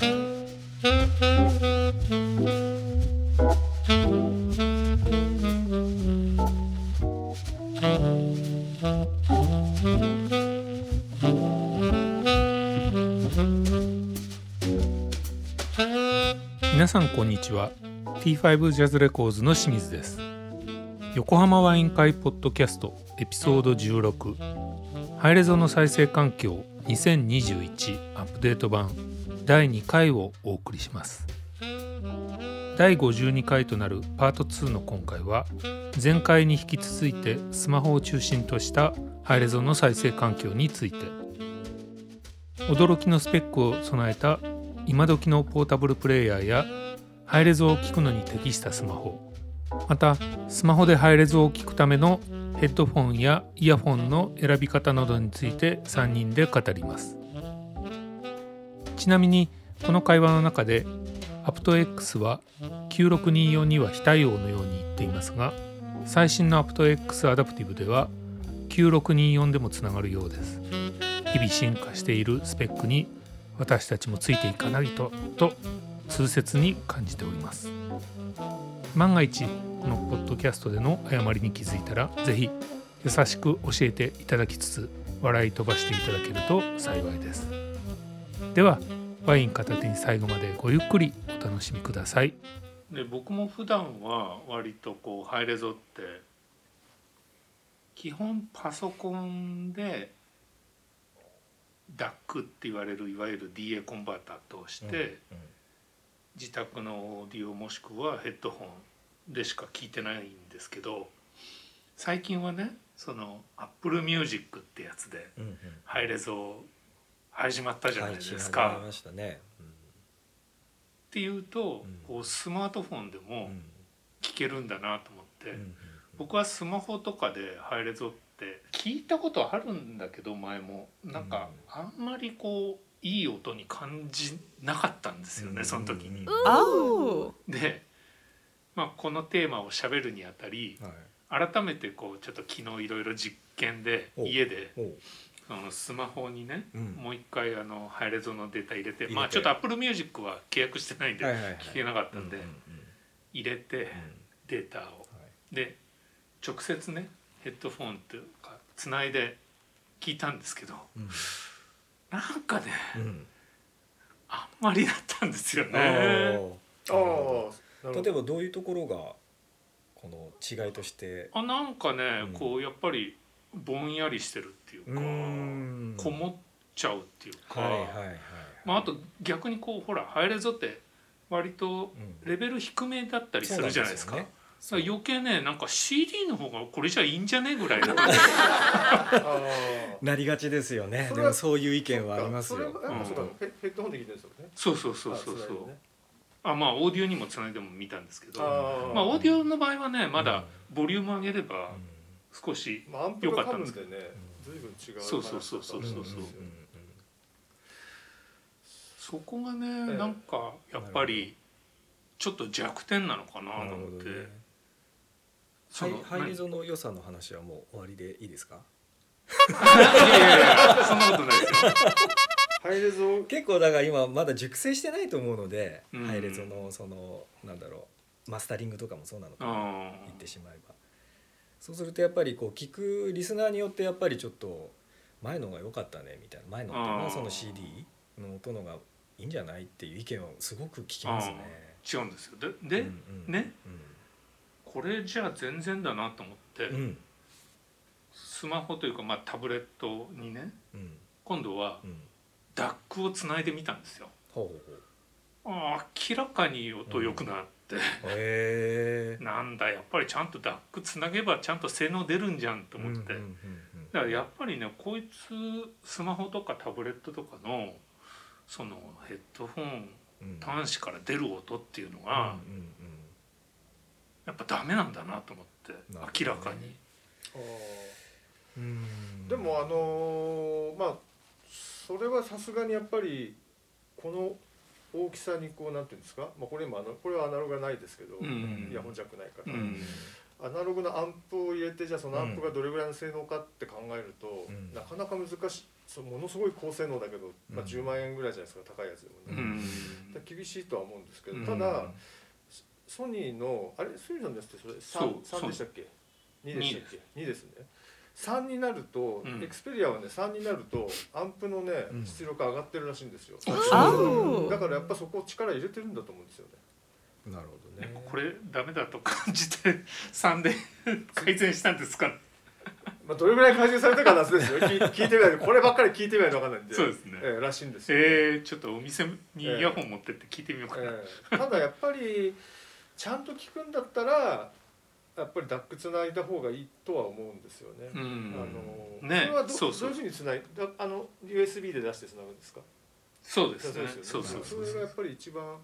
皆さんこんにちは。T5 ジャズレコーズの清水です。横浜ワイン会ポッドキャストエピソード16ハイレゾの再生環境2021アップデート版。第2回をお送りします。第52回となるパート2の今回は前回に引き続いてスマホを中心としたハイレゾの再生環境について。驚きのスペックを備えた今時のポータブルプレイヤーやハイレゾを聞くのに適したスマホ。またスマホでハイレゾを聞くためのヘッドフォンやイヤフォンの選び方などについて3人で語ります。ちなみにこの会話の中で aptX は9624には非対応のように言っていますが最新の aptX アダプティブでは9624でもつながるようです。日々進化しているスペックに私たちもついていかないとと痛切に感じております。万が一このポッドキャストでの誤りに気づいたら是非優しく教えていただきつつ笑い飛ばしていただけると幸いです。ではワイン片手に最後までごゆっくりお楽しみください。で僕も普段は割とこうハイレゾって基本パソコンで DAC って言われるいわゆる DA コンバーター通して、自宅のオーディオもしくはヘッドホンでしか聞いてないんですけど最近はねその Apple Music ってやつでハイレゾ始まったじゃないですか。っていうと、こうスマートフォンでも聞けるんだなと思って、僕はスマホとかでハイレゾって聞いたことあるんだけど前も。なんかあんまりこういい音に感じなかったんですよね、その時に。で、まあ、このテーマをしゃべるにあたり、はい、改めてこうちょっと昨日いろいろ実験で家でそのスマホにね、うん、もう一回あのハイレゾのデータ入れてまあちょっとアップルミュージックは契約してないんで聞けなかったんで入れてデータを。で直接ねヘッドフォンというかつないで聞いたんですけど。うん。なんかね、うん、あんまりだったんですよね。ああ例えばどういうところがこの違いとして？あなんかね、うん、こうやっぱりぼんやりしてるっていうかこもっちゃうっていうか、はいはいはいまあ、あと逆にこうほらハイレゾって割とレベル低めだったりするじゃないですか。うん余計ねなんか CD の方がこれじゃいいんじゃねぐらいな なりがちですよね。でもそういう意見はありますよ、うん、ヘッドホンで聞いてるんですよね。そうそうそうそうそう。あまあオーディオにもつないでも見たんですけどまあオーディオの場合はねまだボリューム上げれば少し良かったんですけど、ね、随分違うそうそうそうそう。そうそうそこがねなんかやっぱりちょっと弱点なのかなと思って。ハイハイリゾの良さの話はもう終わりでいいですか？いやいやいやそんなことないですよ。ハイレゾ結構だから今まだ熟成してないと思うので、うん、ハイレゾのそのなんだろうマスタリングとかもそうなのかな。言ってしまえばそうするとやっぱりこう聞くリスナーによってやっぱりちょっと前のが良かったねみたいな前のってその CD の音のがいいんじゃないっていう意見をすごく聞きますね。違うんですよ。でで、うんうん、ね、うん。これじゃあ全然だなと思って、うん、スマホというか、まあ、タブレットにね、うん、今度は、ダックをつないでみたんですよ。明らかに音良くなって、うん、なんだやっぱりちゃんとダックつなげばちゃんと性能出るんじゃんと思って、だからやっぱりねこいつスマホとかタブレットとかのそのヘッドフォン端子から出る音っていうのが、やっぱダメなんだなと思って明らかに。でもあのー、まあそれはさすがにやっぱりこの大きさにこうなんていうんですか、まあ、これ今これはアナログがないですけど、うん、イヤホンジャックないから、うん、アナログのアンプを入れてじゃあそのアンプがどれぐらいの性能かって考えると、うん、なかなか難しいそものすごい高性能だけど、まあ、10万円ぐらいじゃないですか高いやつでもね。厳しいとは思うんですけど、ただソニーのあれソニーさんですってそれ 3, 3でしたっけ？2でしたっけ？2ですね3になると、うん、エクスペリアはね3になるとアンプのね出力上がってるらしいんですよ、うん、だからやっぱそこ力入れてるんだと思うんですよね。なるほどね。これダメだと感じて3で改善したんですかまあどれぐらい改善されたかなんですよ。聞聞いてみないとこればっかり聞いてみないと分かんないんでそうですね、えー、らしいんですよ、ね、えー、ちょっとお店にイヤホン持ってって聞いてみようかな、えー。えー、ただやっぱりちゃんと聞くんだったらやっぱりダックつないだ方がいいとは思うんですよね。うん、あのね、それはどそうそうどういうふうにつないだあの USB で出してつなぐんですか？そうですね。そうそうそれがやっぱり一番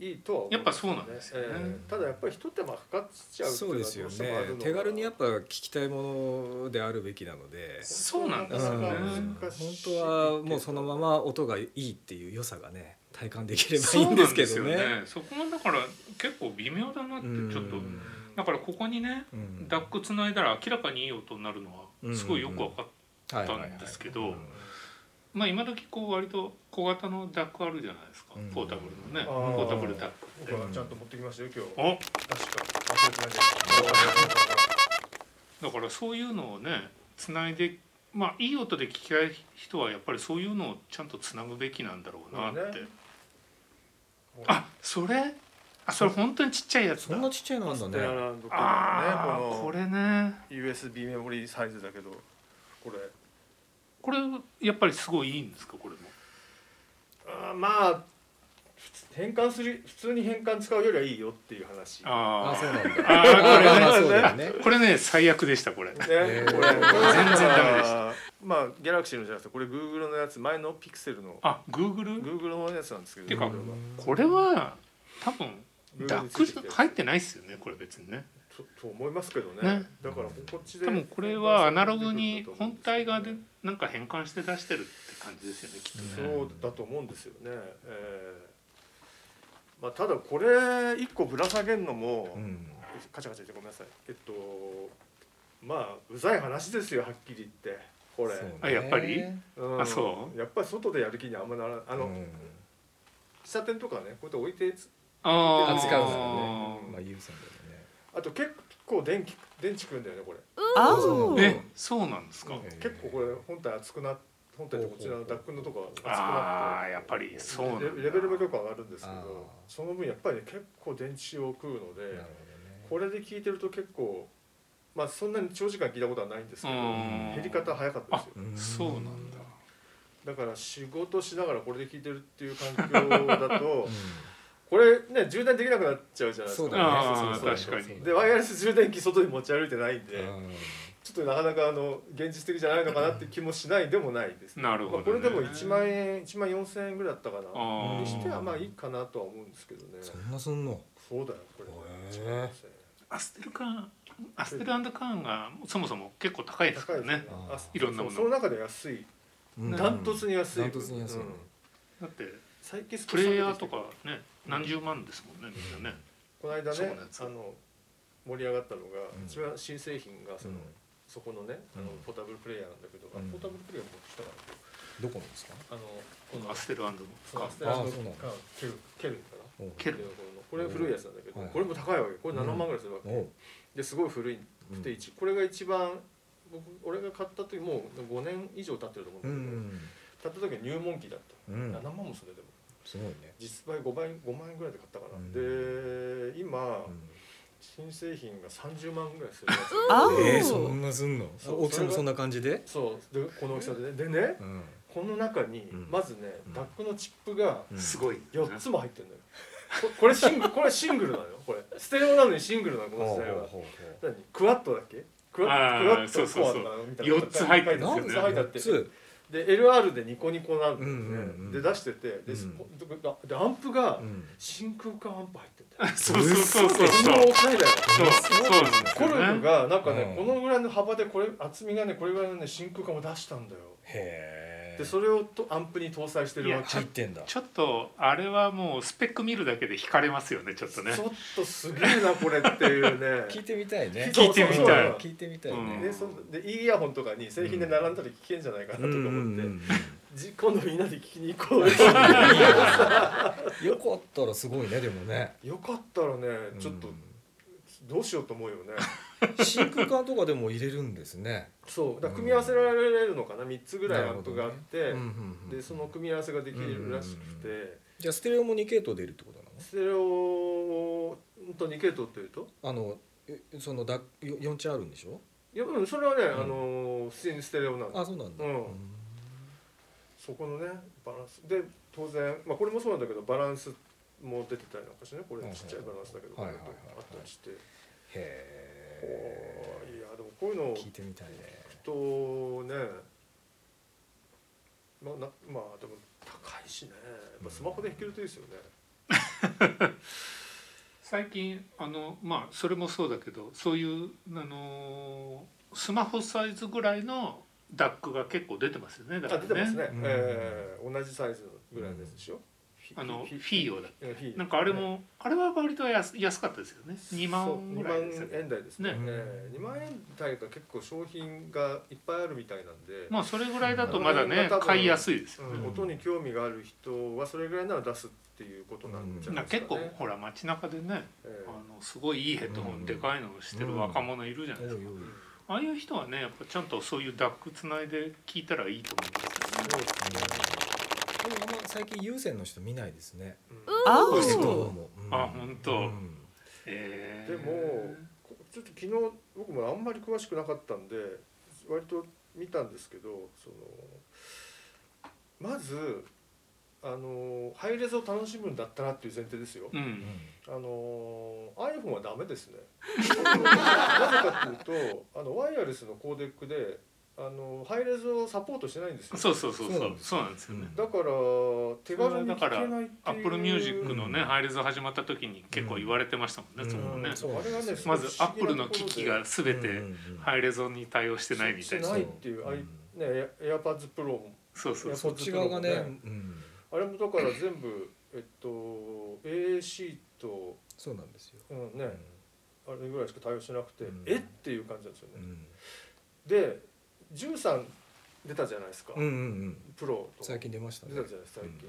いいとは思う、ね、やっぱそうなんですね、えー、ただやっぱり一手間かかっちゃうそうですよね。手軽にやっぱ聞きたいものであるべきなので。そうなんですよね。本当はもうそのまま音がいいっていう良さがね。体感できればいいんですけどね。そ、ね、こがだから結構微妙だなってちょっと。だからここにね、ダックつないだら明らかにいい音になるのはすごいよく分かったんですけどまあ今時こう割と小型のダックあるじゃないですか、ポータブルのねポータブルダック。ってちゃんと持ってきましたよ今日。お。確か。忘れてないだからそういうのをねつないでまあいい音で聞きたい人はやっぱりそういうのをちゃんとつなぐべきなんだろうなって、ね、あそれ？あそれ本当にちっちゃいやつそんなちっちゃいのなんだね。ああこれね。USB メモリーサイズだけどこれ。これやっぱりすごいいいんですかこれも？あまあ変換する普通に変換使うよりはいいよっていう話。ああそうなんだ。あこれね。これね最悪でしたこれ、ね、これ全然ダメでした。まあギャラクシーのじゃなくてこれグーグルのやつ前のピクセルの。あグーグル？グーグルのやつなんですけどてかこれは多分ダック入ってないですよねこれ別にね。とと思いますけどね、ね、だからこっちで。多分これはアナログに本体側でなんか変換して出してるって感じですよねきっとね。そうだと思うんですよね。えー、まあ、ただこれ一個ぶら下げるのも、うん、カチャカチャ言ってごめんなさい。えっとまあうざい話ですよはっきり言って。これ。あやっぱり、うん、あそう？やっぱり外でやる気にあんまならあの、うん、喫茶店とかねこうやって置いてあ扱うんですよね。まあ有線でね。あと結構電気電池くんだよねこれ。ああ。えそうなんですか？結構これ本体熱くな本体とこちらのダックのとこ熱くなって。ああやっぱりそうレベルも結構上がるんですけど、その分やっぱりね結構電池を食うので、これで聞いてると結構。まあそんなに長時間聞いたことはないんですけど減り方早かったですよ。そうなんだ。だから仕事しながらこれで聞いてるっていう環境だと、これね充電できなくなっちゃうじゃないですか。そうだね。確かに。でワイヤレス充電器外に持ち歩いてないんで、ちょっとなかなかあの現実的じゃないのかなって気もしないでもないです、ね。なるほど、ね、これでも1万円1万4千円ぐらいだったかな。にしてはまあいいかなとは思うんですけどね。そんなすんの？そうだよこれ。アステルカーンアステルカーンがそもそも結構高いですからね。いろんなもの。その中で安い。ダントツに安い。ダントツに安い。だってプレイヤーとかね何十万ですもんねみんなね。この間ねあの盛り上がったのが一番新製品がそのそこのねあのポータブルプレイヤーなんだけどポータブルプレイヤー持ってきたから。どこですか？あのこのアステルアンドの。アステルアンドかケルケルかな？ケルこれ古いやつなんだけどこれも高いわけこれ7万ぐらいするわけ。ですごい古い。くてこれが一番僕俺が買った時もう5年以上経ってると思うんだけど、買った時は入門機だった、うん、7万もするでもすごいね。実売5倍5万円ぐらいで買ったかな、うん、で今、新製品が30万ぐらいする。やつえー、そんなすんの？大きさもそんな感じで？そう。でこの大きさでね。でね、うん、この中にまずね、ダックのチップがすごい。4つも入ってるのよ、これシング これシングルなのよ。これ。ステレオなのにシングルなのこの時代は。何？クワッドだっけ？クワッドコアとかみたいな。4つ入ってるんですよね。4つ入ってで LR でニコニコなんですね、で出しててで,、でアンプが真空管アンプ入ってるんだよ、そうそうそうそう。そうそうコルグがなんかね、このぐらいの幅でこれ厚みがねこれぐらいのね真空管を出したんだよ。へえでそれをとアンプに搭載してるわけ入ってんだ。ちょっとあれはもうスペック見るだけで惹かれますよねちょっとね。ちょっとすげえなこれっていうね。聞いてみたいね。聞いてみたい。聞いてみたいね、でそでいいイヤホンとかに製品で並んだら聞けんじゃないかなとか思って、じ今度みんなで聞きに行こう。よよかったらすごいねでもね。よかったらねちょっとどうしようと思うよね真空管とかでも入れるんですね。そうだ組み合わせられるのかな3つぐらいアンプがあって、でその組み合わせができるらしくて、じゃあステレオも2系統出るってことなの？ステレオと2系統っていうと？あのえそのだ4チャンあるんでしょ？いやうんそれはね、あの普通にステレオなんだ。あそうなんだ、うん。そこのねバランス。で当然、まあ、これもそうなんだけどバランスも出てたりなんかしてね。これちっちゃいバランスだけど、あったりして、へえいやでもこういうのを聞いてみたいね。とねまあなまあでも高いしね。やっぱスマホで弾けるといいですよね、最近あのまあそれもそうだけどそういうあのスマホサイズぐらいのダックが結構出てますよね。だかあら出てますね、うん。えー同じサイズぐらいのやつでしょ、あのフフィーオだなんかあれも、あれは割と安安かったですよね。2万ぐらいですよ2万円台ですね。ねえー2万円台が結構商品がいっぱいあるみたいなんで、まあそれぐらいだとまだねうん。買いやすいですようん。ね、音に興味がある人はそれぐらいなら出すっていうことなんじゃなない結ですかね、構ほら街中でねえあのすごいいいヘッドホンでかいのをしてる若者いるじゃないですか、ああいう人はねやっぱちゃんとそういうダックつないで聞いたらいいと思うんですよね。そうでもあんま最近有線の人見ないですね。うん。ああ本当。うん。えー。でもこちょっと昨日僕もあんまり詳しくなかったんで割と見たんですけどそのまずあのハイレゾを楽しむんだったらっていう前提ですよ。うん。あの iPhone はダメですね。なぜかっていうとあのワイヤレスのコーデックであのハイレゾをサポートしてないんですよ。そうそうそうそう。そうなんです。そうなんですよね、うんだから手軽に聴けないっていう。アップルミュージックのね、うん。ハイレゾ始まった時に結構言われてましたもんね、うん。そこね、うん。そうあれがねまずアップルの機器が全てうんうんうん。ハイレゾに対応してないみたいな、してないっていう、あいねエア AirPods Pro も。そうそうそそっち側がね、ねうん、あれもだから全部えっと AAC と、そうなんですよ、うんね。あれぐらいしか対応してなくて、うん。え？っていう感じなんですよね。うん。で13出たじゃないですか、うんうんうん。プロとか。最近出ましたね。出たじゃないですか最近、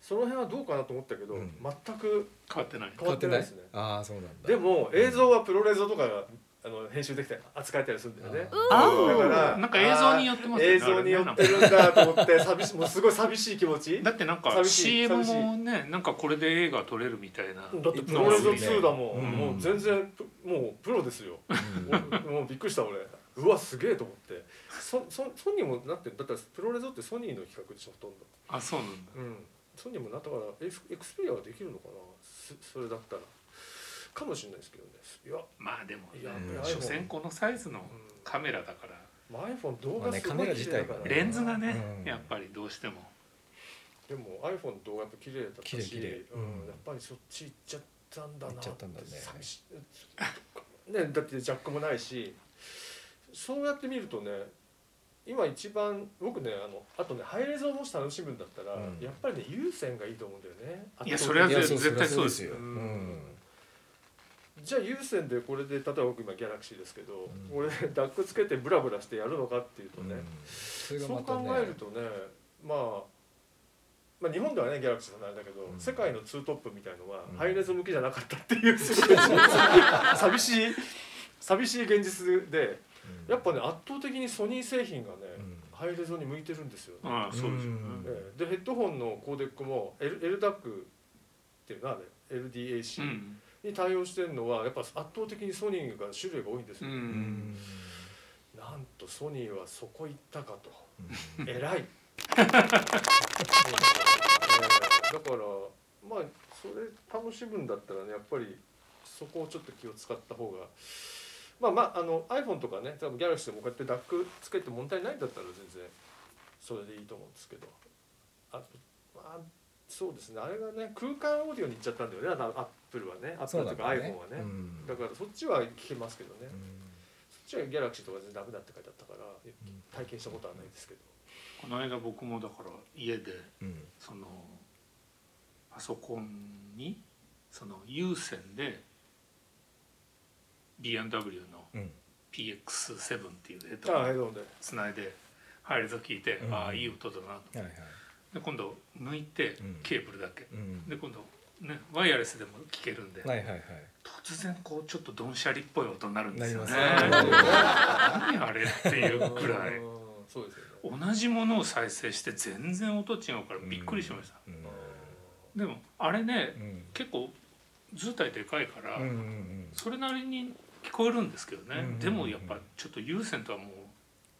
その辺はどうかなと思ったけど、うん。全く変わってない。変わってないですね。ああそうなんだ。でも映像はプロレゾとかがあの編集できて扱えたりするんだよね。あだからなんか映像によってますよね映像によってるんだと思って 寂しいもうすごい寂しい気持ち。だってなんか寂しい CM 寂しいもねなんかこれで映画撮れるみたいな。だってプロレゾ2だもん、うん。もう全然プもうプロですよ、うん。もうびっくりした俺うわすげえと思って。ソソソニーもなってだってプロレゾってソニーの企画でしょほとんど。あそうなんだ。うん。ソニーもなったからエクエクスペリアはできるのかな？すそれだったら。かもしれないですけどね。いや、まあでもねいやうん。所詮このサイズのうん。カメラだから。まあ、iPhone 動まあね画すごいカメラ自体が綺麗だから。レンズがねうん。やっぱりどうしても。でも iPhone の動画やっぱ綺麗だったし綺麗うん。うん。やっぱりそっち行っちゃったんだな行っちゃったんだね。ねだってジャックもないしそうやって見るとね今一番僕ねあのあとねハイレゾをもし楽しむんだったら、うん。やっぱりね有線がいいと思うんだよね。いやそれは絶絶対そうですよ、ううん。ん。じゃあ有線でこれで例えば僕今ギャラクシーですけど、うん。俺ダックつけてブラブラしてやるのかっていうとね、それがそう考えるとね、まあ、まあ日本ではねギャラクシーさんなんだけど、うん。世界のツートップみたいのは、うん。ハイレゾ向きじゃなかったっていうすごい。寂しい。寂しい現実でうんやっぱね圧倒的にソニー製品がね、うん。ハイレゾに向いてるんですよね。ああそうですよね。うんええ。でヘッドホンのコーデックも L, L ダックっていうのはね。う LDAC ん。に対応してるのはやっぱ圧倒的にソニーが種類が多いんですうよ、うん。ん。なんとソニーはそこ行ったかと。うん。偉い。えーだからまあそれ楽しむんだったらねやっぱりそこをちょっと気を使った方がまあまああの iPhone とかね多分ギャラクシーでもこうやってダックつけて問題ないんだったら全然それでいいと思うんですけど。あとまあそうですね。あれがね空間オーディオに行っちゃったんだよね。あのアップルはねアップルとか iPhone はね。うん。だからそっちは聞けますけどね、うん。そっちはギャラクシーとか全然ダメだって書いてあったから体験したことはないですけど。この間僕もだから家でうん。そのパソコンにその有線で B&W のうん。PX7 っていうヘッドホンつないでハイレゾ聞いて、うん。ああいい音だなと。はいはい。でで今度抜いてうん。ケーブルだけ、うん。で今度ねワイヤレスでも聞けるんで、はいはいはい。突然こうちょっとドンシャリっぽい音になるんですよね。ね。何あれっていうくらい。う んそうですよね。同じものを再生して全然音違うからびっくりしました、うん。でもあれねうん。結構図体でかいから、うんうんうん。それなりに聞こえるんですけどね、うんうんうんでもやっぱちょっと有線とはもう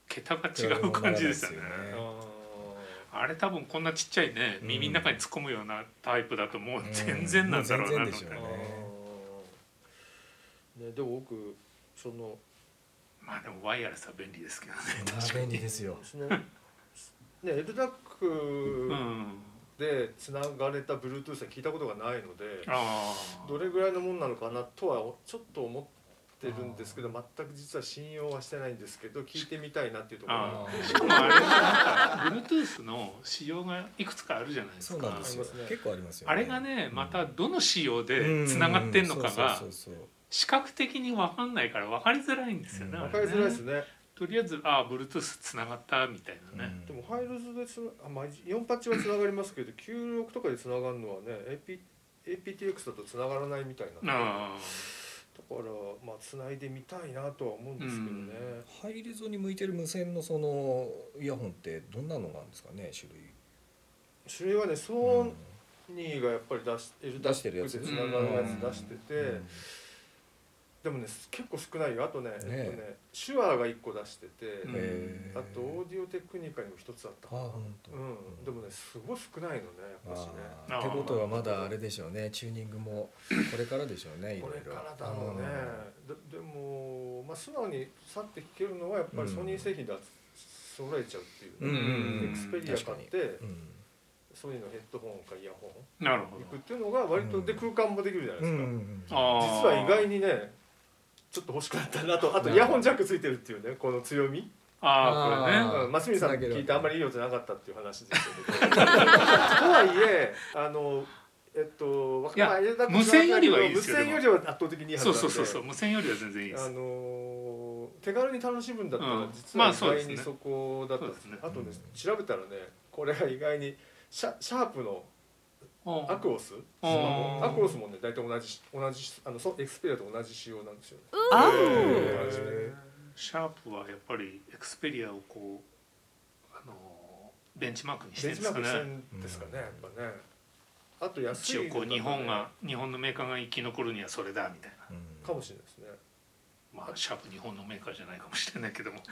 桁が違う感じですよね。あれ多分こんなちっちゃいねうん。耳の中に突っ込むようなタイプだともううん。全然なんだろうなと思ってね。ねでも僕そのまあでもワイヤレスは便利ですけどねまあ便利ですよ。そのね。LDAC うんでつながれた Bluetooth は聞いたことがないのでどれぐらいのもんなのかなとはちょっと思ってるんですけど全く実は信用はしてないんですけど聞いてみたいなっていうところ。しかもあれ Bluetooth の仕様がいくつかあるじゃないですか。結構ありますよあれがねまたどの仕様でつながってんのかが視覚的に分かんないから分かりづらいんですよね、う分かりづらいですねとりあえずああ Bluetooth つながったみたいなね、でもハイルズでつなあ、まあ、4パッチはつながりますけど96とかでつながるのはね AP APTX だとつながらないみたいな。だかあらまあつないでみたいなとは思うんですけどね、ハイレゾに向いてる無線のそのイヤホンってどんなのなんですかね種類種類はねソニーがやっぱり出し L 出してるやつでつながるやつ出してて、うんでもね結構少ないよ。あとねえ。っとねね手話が1個出してて、あとオーディオテクニカにも1つあった。かうん、でもねすごい少ないのねやっぱしね。ってことはまだあれでしょうね。チューニングもこれからでしょうねいろいろ。これからだろうね。ででも、まあ、素直に去って聞けるのはやっぱりソニー製品で揃えちゃうっていう、うんうんうん。エクスペリア買ってうん。ソニーのヘッドホンかイヤホンなるほど。行くっていうのが割と、で空間もできるじゃないですか、うん。あー。実は意外にねちょっと欲しくなったなと。あとイヤホンジャックついてるっていうねこの強み。ああこれね。うん。増見さん聞いてあんまりいい音じゃなかったっていう話でしたけど。とはいえあのえっといや無線よりはいいですよ無線よりは圧倒的にいいはずなんでそうそうそうそう無線よりは全然いいです。あの手軽に楽しむんだったらうん。実は意外にそこだったんですそうですね。あとね調べたらねこれが意外にシャシャープのあアクオス？スマホアクオスもね大体同じ同じあのそうエクスペリアと同じ仕様なんですよね。あ同じねシャープはやっぱりエクスペリアをこうあのベンチマークにしてるんですかベンチマークしてねんですかねやっぱね。あと安い一応こう日本が日本のメーカーが生き残るにはそれだみたいな。うん。かもしれないですね。まあシャープ日本のメーカーじゃないかもしれないけども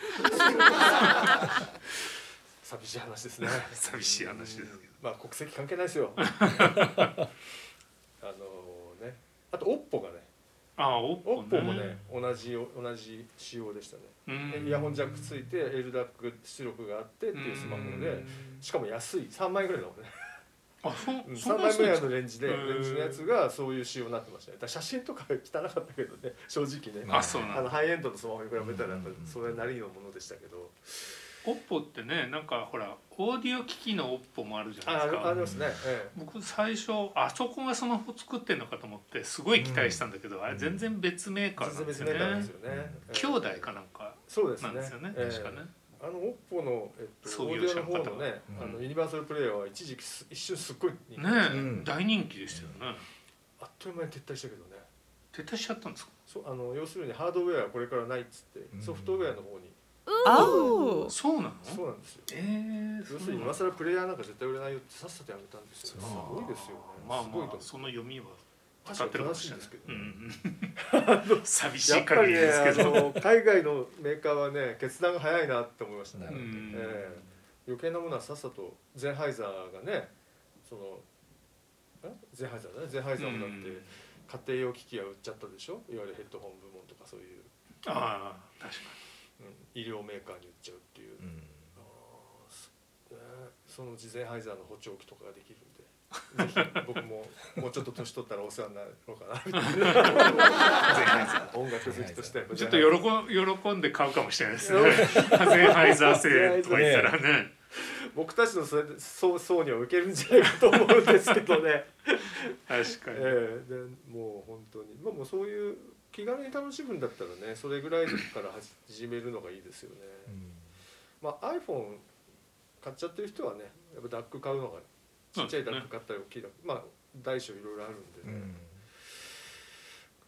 寂しい話ですね。寂しい話ですけどまあ国籍関係ないですよ。あのね、あとオッポがね、ああオッオポもね同じ同じ仕様でしたね。うんイヤホンジャックついて LDAC 出力があってっていうスマホで、しかも安い3万円ぐらいだもんね。あそううんそん3万円ぐらいのレンジでレンジのやつがそういう仕様になってましたね。だ写真とか 汚かったけどね、正直ね。あのハイエンドのスマホに比べたらやっぱうんそれなりのものでしたけど。オッポってねなんかほらオーディオ機器のオッポもあるじゃないあですか。ありますね。え僕最初あそこがスマホ作ってんのかと思ってすごい期待したんだけど、あれ全然別メーえカーなん全ですよね。ね。ええ。兄弟かなんかそうですね。なんですよねええ。確かね。あのオッポの、えっと、創業オーディオの者の方方のね、うんあのユニバーサルプレイヤーは一時期す一瞬すっごい人気ねえ、うん。大人気でしたよね。あっという間に撤退したけどね。撤退しちゃったんですか？そうあの要するにハードウェアはこれからないっつって、うん。ソフトウェアの方におそうなの？そうなんですよ。ええ要するに今更プレイヤーなんか絶対売れないよってさっさとやめたんですよ。ねすごいですよね。まあまあその読みは確使ってるかかに正しいもしれないんですけどね、うん。うん寂しいやっぱりね限りですけあど。の海外のメーカーはね決断が早いなって思いましたね、ええ。余計なものはさっさとゼンハイザーがねそのえ？ゼンハイザーだね。ゼンハイザーもだって家庭用機器は売っちゃったでしょ？いわゆるヘッドホン部門とかそういう、ああ確かうん、医療メーカーに売っちゃうっていう、うん。そのうちゼンハイザーの補聴器とかができるんで。ぜひ僕ももうちょっと年取ったらお世話になろうかな。みたいなに全ハイザ音楽好きとしてーちょっと喜ん喜んで買うかもしれないですね。ゼンハイザー製とか言ったらね。僕たちのそれで層層には受けるんじゃないかと思うんですけどね。確かに、ええでもう本当に。まあもうそういう気軽に楽しむんだったらねそれぐらいから始めるのがいいですよね、まあ、iPhone 買っちゃってる人はねやっぱダック買うのがちっちゃいダック買ったり大きいダック、まあ大小いろいろあるんでね、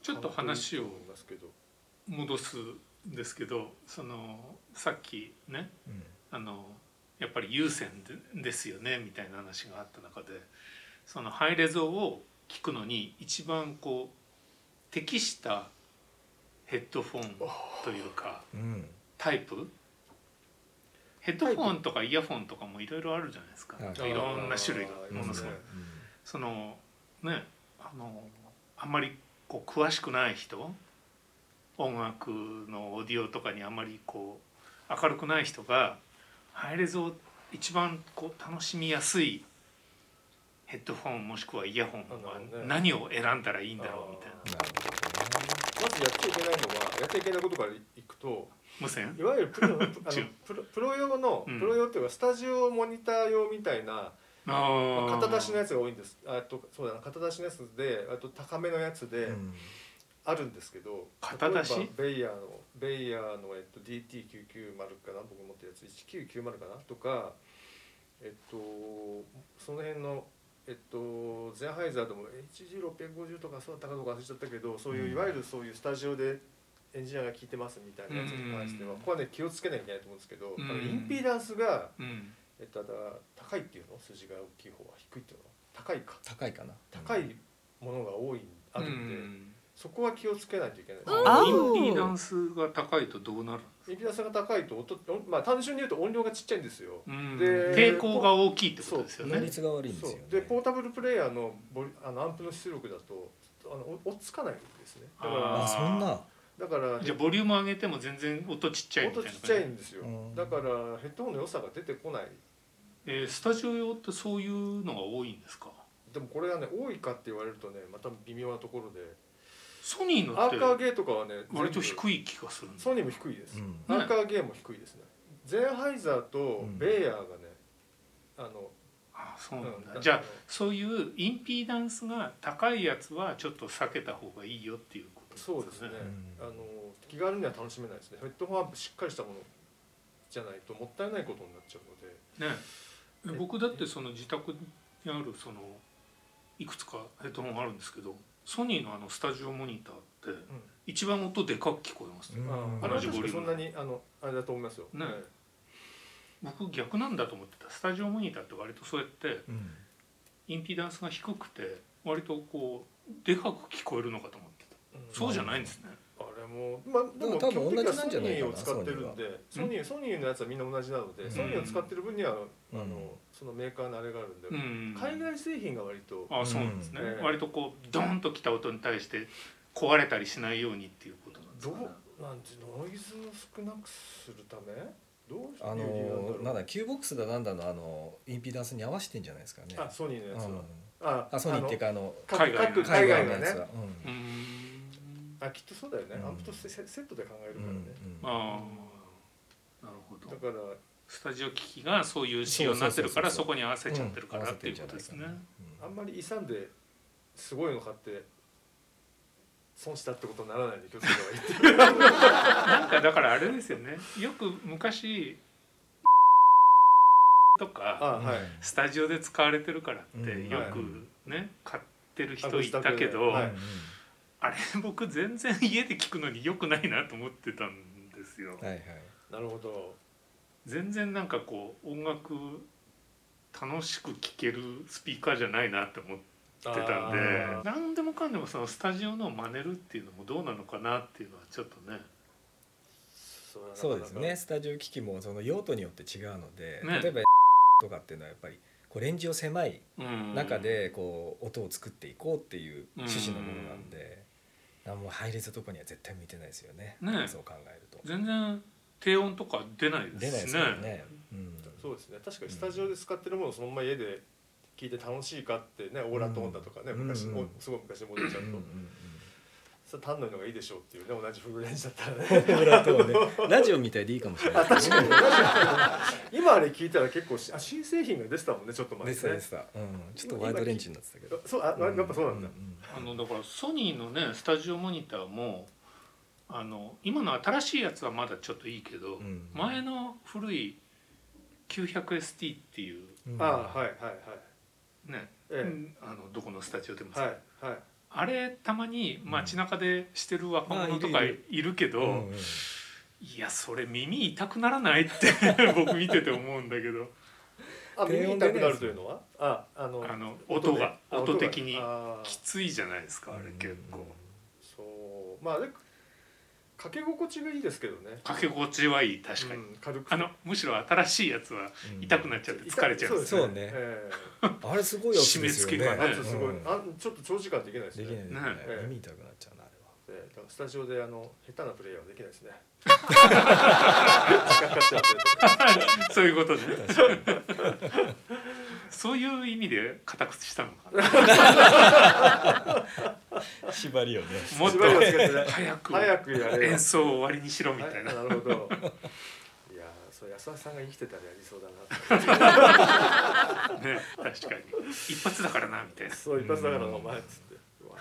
ちょっと話を戻すんですけどそのさっきねあのやっぱり優先でですよねみたいな話があった中でそのハイレゾを聞くのに一番こう適したヘッドフォンというかタイプ？ヘッドフォンとかイヤフォンとかもいろいろあるじゃないですか。はいいろんな種類がものすごいありますね。そのねあのあんまりこう詳しくない人音楽のオーディオとかにあんまりこう明るくない人がハイレゾを一番こう楽しみやすいヘッドフォンもしくはイヤホンは何を選んだらいいんだろうみたいなまずやっちゃいけないのはやっちゃいけないことからいくと無線？いわゆるプロ あの中プロプロ用の、うん。プロ用っていうかスタジオモニター用みたいな、あまあ、ー型出しのやつが多いんです。あとそうだな型出しのやつであと高めのやつであるんですけど、型出し？例えばベイヤーのベイヤーの、えっと、DT990 かな僕持ってるやつ。1990かな？とかえっとその辺のえっとゼンハイザーでも HG650 とかそうだったかどうか忘れちゃったけどそういういわゆるそういうスタジオでエンジニアが聴いてますみたいなやつに関しては、うんここはね気をつけなきゃいけないと思うんですけど、うん。インピダンスが、うん。えっと、だ高いっていうの？数字が大きい方は？低いっていうの高いか。高いかな。高いものが多いあるんで、うん。そこは気をつけないといけない。インピーダンスが高いとどうなるインピダンスが高いと音、まあ、単純に言うと音量がちっちゃいんですよ。うん。で抵抗が大きいってことですよね。効率が悪いんですよね。でポータブルプレイヤーのボリあのアンプの出力だとあのお追っつかないんですね。だからああそんな。だからじゃあボリューム上げても全然音ちっちゃいみたいな音ちっちゃいんですよ。うん。だからヘッドホンの良さが出てこない。えースタジオ用ってそういうのが多いんですか？でもこれはね多いかって言われるとねまた微妙なところでソニーのってアーカーゲーとかはね割と低い気がするソニーも低いです、うん。アーカーゲーも低いですね。ゼンハイザーとうん。ベイヤーがねあの、あそうなんだ、うん。じゃあそういうインピーダンスが高いやつはちょっと避けた方がいいよっていうことそうですね、うん。あの気軽には楽しめないですね。ヘッドホンアンプしっかりしたものじゃないともったいないことになっちゃうので。ね。僕だってその自宅にあるそのいくつかヘッドホンあるんですけどソニーのあのスタジオモニターって一番音でかく聞こえます、うん。同じボリューム。そんなにあのあれだと思いますよ、ね。はい。僕逆なんだと思ってた。スタジオモニターって割とそうやってうん。インピダンスが低くて割とこうでかく聞こえるのかと思ってた。そうじゃないんですね、あれもまあでも多分基本的には同じなんじゃないかなソニーを使ってるんでソニーソニーのやつはみんな同じなので、うん。ソニーを使ってる分にはあの、うん。そのメーカーのあれがあるんで、うん。海外製品が割とあそうなんですね、うん。割とこうドーンときた音に対して壊れたりしないようにっていうことなんですどかうなんてノイズを少なくするため？どうあのなんだキューボックスだなんだのあのインピダンスに合わせてんじゃないですかね。あソニーのやつは、うん。ああソニーっていうかあの各海外の。各海外のやつは。うーん。あきっとそうだよね、うん。アンプとセセットで考えるうんうん。からね、ああなるほど。だからスタジオ機器がそういう仕様になってるからそこに合わせちゃってるからうんっていうことですね。あんまり勇んですごいの買って損したってことにならないように気をつけた方がいいっていう。なんかだからあれですよね。よく昔とかあはい、スタジオで使われてるからってうん。よくね買ってる人いたけどはい。あれ僕全然家で聞くのに良くないなと思ってたんですよ。はいはい。なるほど全然なんかこう音楽楽しく聴けるスピーカーじゃないなって思ってたんで何でもかんでもそのスタジオのを真似るっていうのもどうなのかなっていうのはちょっとね。そうですね。スタジオ機器もその用途によって違うので、ね。例えばとかっていうのはやっぱりこうレンジを狭いうん。中でこう音を作っていこうっていう趣旨のものなんで、あもうハイレゾとかには絶対向いてないですよね。ね。そう考えると。全然低音とか出ない出ないですね。うん。そうですね。確かにスタジオで使ってるものをそのまま家で聞いて楽しいかってねオーラトーンだとかね、うん。昔うん。おすごい昔に戻っちゃうと、うんうんそれ単ののがいいでしょうっていうね同じフルレンジだったらね。ね。ラジオみたいでいいかもしれない。ですね今あれ聞いたら結構しあ新製品が出てたもんねちょっと前にねうん、ちょっとワイドレンジになってたけど。そうあやっぱそうなんだ、あのだからソニーのねスタジオモニターもあの今の新しいやつはまだちょっといいけど、うん。前の古い 900ST っていう、ああはいはいはい。ね、えあのどこのスタジオでもえ、はいはい。あれたまに街中でしてる若者とかあいるけど、うんうんいやそれ耳痛くならないって 僕見てて思うんだけど。あ耳痛くなるというのは？ああのあの音があ音的にあきついじゃないですかあれ結構。そう。まあかけ心地がいいですけどね。かけ心地はいい確かに、うん軽く。あのむしろ新しいやつは痛くなっちゃって疲れちゃうんですそうね。えあれすごいやつですよね。締め付けがすごい、うん。あちょっと長時間できないですね。できないですね。ね耳痛くなっちゃうなあれは。ええ。だからスタジオであの下手なプレイヤーはできないですね。そういうことねそういう意味で固くしたのか。な 縛りをね。もっと早く早くやれよ。演奏を終わりにしろみたいな、はいなるほど。いやそう安田さんが生きてたらやりそうだな。ね確かに。一発だからなみたいな。そう一発だからお前っつって、うわ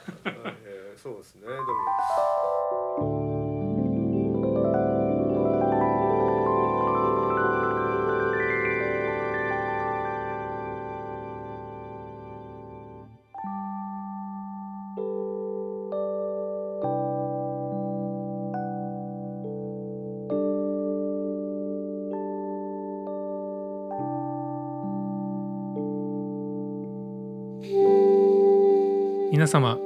えーそうですねでも皆様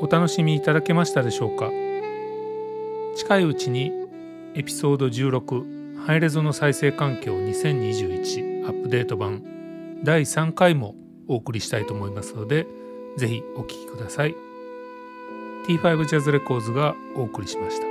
お楽しみいただけましたでしょうか？近いうちにエピソード16ハイレゾの再生環境2021アップデート版第3回もお送りしたいと思いますのでぜひお聴きください。T5 ジャズレコーズがお送りしました。